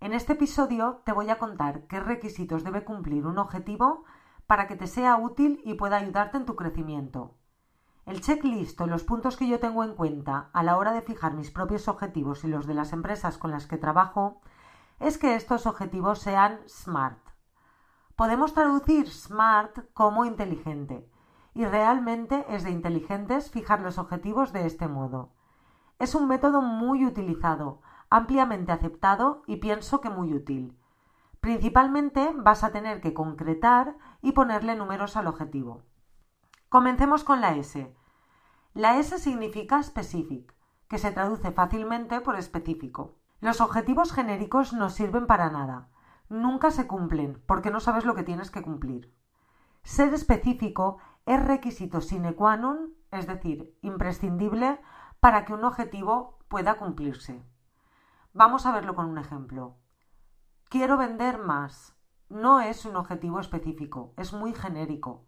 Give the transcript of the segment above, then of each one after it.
En este episodio te voy a contar qué requisitos debe cumplir un objetivo para que te sea útil y pueda ayudarte en tu crecimiento. El checklist o los puntos que yo tengo en cuenta a la hora de fijar mis propios objetivos y los de las empresas con las que trabajo es que estos objetivos sean SMART. Podemos traducir SMART como inteligente y realmente es de inteligentes fijar los objetivos de este modo. Es un método muy utilizado, ampliamente aceptado y pienso que muy útil. Principalmente vas a tener que concretar y ponerle números al objetivo. Comencemos con la S. La S significa specific, que se traduce fácilmente por específico. Los objetivos genéricos no sirven para nada. Nunca se cumplen porque no sabes lo que tienes que cumplir. Ser específico es requisito sine qua non, es decir, imprescindible para que un objetivo pueda cumplirse. Vamos a verlo con un ejemplo. Quiero vender más. No es un objetivo específico, es muy genérico.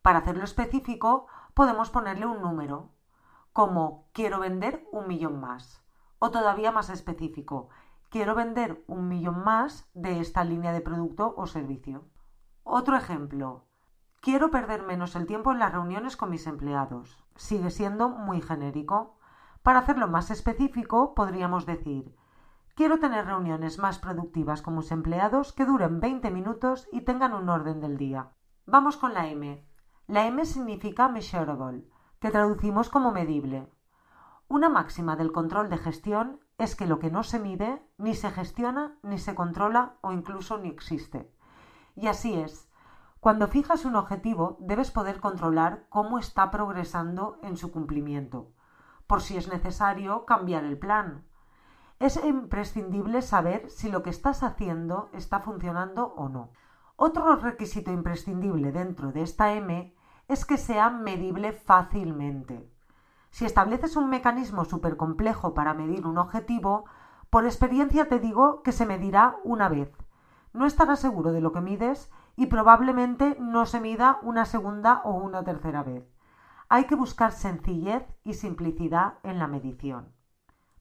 Para hacerlo específico podemos ponerle un número, como quiero vender un millón más. O todavía más específico, quiero vender un millón más de esta línea de producto o servicio. Otro ejemplo, quiero perder menos el tiempo en las reuniones con mis empleados. Sigue siendo muy genérico. Para hacerlo más específico podríamos decir, Quiero tener reuniones más productivas con mis empleados que duren 20 minutos y tengan un orden del día. Vamos con la M. La M significa measurable, que traducimos como medible. Una máxima del control de gestión es que lo que no se mide ni se gestiona, ni se controla o incluso ni existe. Y así es. Cuando fijas un objetivo debes poder controlar cómo está progresando en su cumplimiento, por si es necesario cambiar el plan, es imprescindible saber si lo que estás haciendo está funcionando o no. Otro requisito imprescindible dentro de esta M es que sea medible fácilmente. Si estableces un mecanismo súper complejo para medir un objetivo, por experiencia te digo que se medirá una vez. No estarás seguro de lo que mides y probablemente no se mida una segunda o una tercera vez. Hay que buscar sencillez y simplicidad en la medición.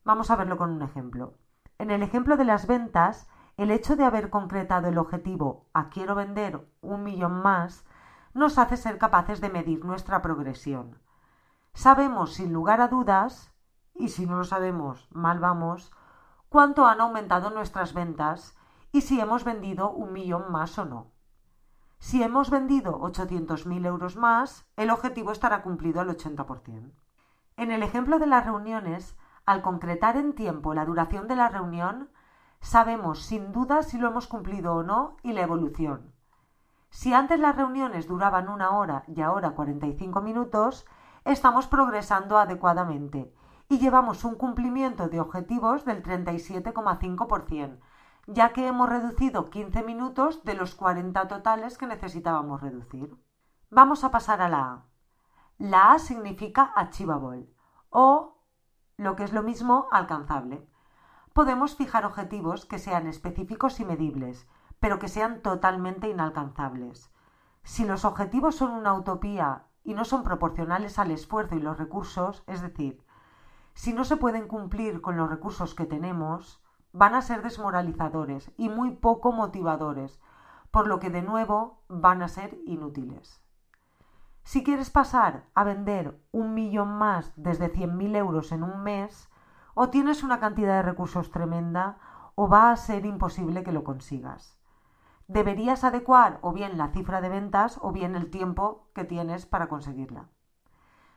Vamos a verlo con un ejemplo. En el ejemplo de las ventas, el hecho de haber concretado el objetivo a quiero vender un millón más nos hace ser capaces de medir nuestra progresión. Sabemos sin lugar a dudas, y si no lo sabemos, mal vamos, cuánto han aumentado nuestras ventas y si hemos vendido un millón más o no. Si hemos vendido 800.000 euros más, el objetivo estará cumplido al 80%. En el ejemplo de las reuniones, al concretar en tiempo la duración de la reunión, sabemos sin duda si lo hemos cumplido o no y la evolución. Si antes las reuniones duraban una hora y ahora 45 minutos, estamos progresando adecuadamente y llevamos un cumplimiento de objetivos del 37,5%, ya que hemos reducido 15 minutos de los 40 totales que necesitábamos reducir. Vamos a pasar a la A. La A significa achievable o lo que es lo mismo alcanzable. Podemos fijar objetivos que sean específicos y medibles, pero que sean totalmente inalcanzables. Si los objetivos son una utopía y no son proporcionales al esfuerzo y los recursos, es decir, si no se pueden cumplir con los recursos que tenemos, van a ser desmoralizadores y muy poco motivadores, por lo que de nuevo van a ser inútiles. Si quieres pasar a vender un millón más desde 100.000 euros en un mes, o tienes una cantidad de recursos tremenda o va a ser imposible que lo consigas. Deberías adecuar o bien la cifra de ventas o bien el tiempo que tienes para conseguirla.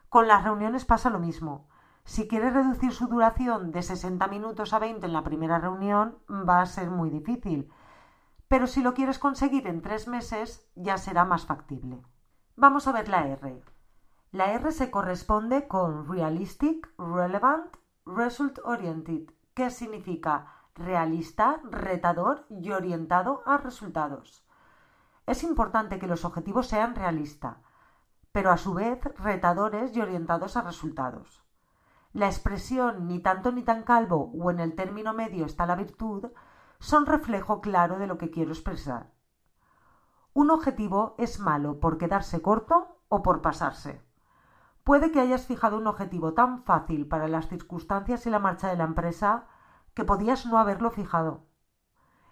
Con las reuniones pasa lo mismo. Si quieres reducir su duración de 60 minutos a 20 en la primera reunión, va a ser muy difícil. Pero si lo quieres conseguir en tres meses, ya será más factible. Vamos a ver la R. La R se corresponde con Realistic, Relevant, Result Oriented, que significa realista, retador y orientado a resultados. Es importante que los objetivos sean realistas, pero a su vez retadores y orientados a resultados. La expresión ni tanto ni tan calvo o en el término medio está la virtud son reflejo claro de lo que quiero expresar. Un objetivo es malo por quedarse corto o por pasarse. Puede que hayas fijado un objetivo tan fácil para las circunstancias y la marcha de la empresa que podías no haberlo fijado.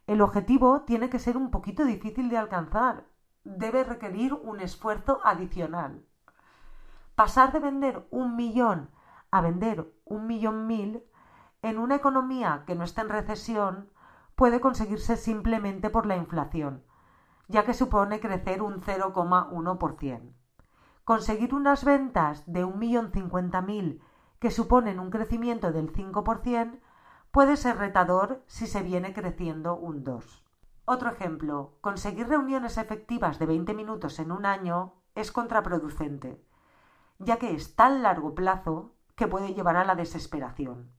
El objetivo tiene que ser un poquito difícil de alcanzar. Debe requerir un esfuerzo adicional. Pasar de vender un millón a vender un millón mil en una economía que no está en recesión puede conseguirse simplemente por la inflación, ya que supone crecer un 0,1%. Conseguir unas ventas de un millón cincuenta mil que suponen un crecimiento del 5% puede ser retador si se viene creciendo un 2. Otro ejemplo, conseguir reuniones efectivas de 20 minutos en un año es contraproducente, ya que es tan largo plazo que puede llevar a la desesperación.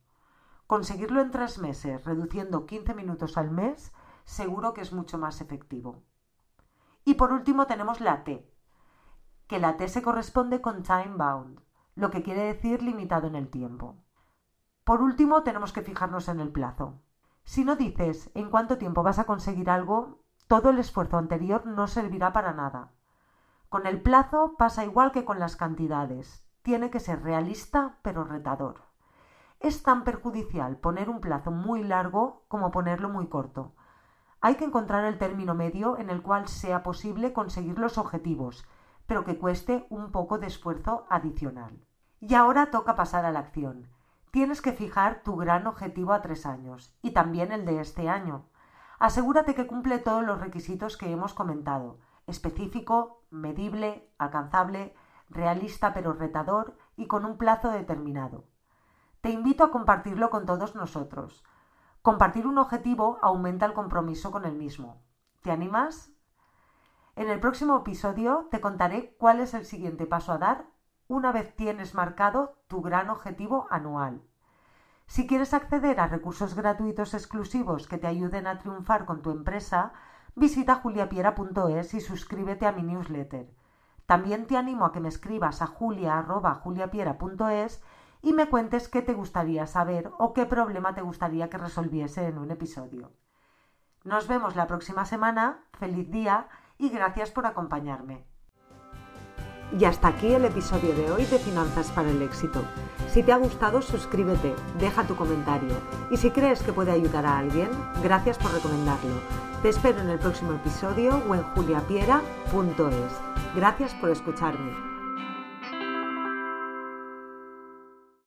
Conseguirlo en tres meses, reduciendo 15 minutos al mes, seguro que es mucho más efectivo. Y por último tenemos la T, que la T se corresponde con time bound, lo que quiere decir limitado en el tiempo. Por último tenemos que fijarnos en el plazo. Si no dices en cuánto tiempo vas a conseguir algo, todo el esfuerzo anterior no servirá para nada. Con el plazo pasa igual que con las cantidades tiene que ser realista pero retador. Es tan perjudicial poner un plazo muy largo como ponerlo muy corto. Hay que encontrar el término medio en el cual sea posible conseguir los objetivos, pero que cueste un poco de esfuerzo adicional. Y ahora toca pasar a la acción. Tienes que fijar tu gran objetivo a tres años y también el de este año. Asegúrate que cumple todos los requisitos que hemos comentado específico, medible, alcanzable, realista pero retador y con un plazo determinado. Te invito a compartirlo con todos nosotros. Compartir un objetivo aumenta el compromiso con el mismo. ¿Te animas? En el próximo episodio te contaré cuál es el siguiente paso a dar una vez tienes marcado tu gran objetivo anual. Si quieres acceder a recursos gratuitos exclusivos que te ayuden a triunfar con tu empresa, visita juliapiera.es y suscríbete a mi newsletter. También te animo a que me escribas a julia.juliapiera.es y me cuentes qué te gustaría saber o qué problema te gustaría que resolviese en un episodio. Nos vemos la próxima semana, feliz día y gracias por acompañarme. Y hasta aquí el episodio de hoy de Finanzas para el Éxito. Si te ha gustado, suscríbete, deja tu comentario y si crees que puede ayudar a alguien, gracias por recomendarlo. Te espero en el próximo episodio o en juliapiera.es. Gracias por escucharme.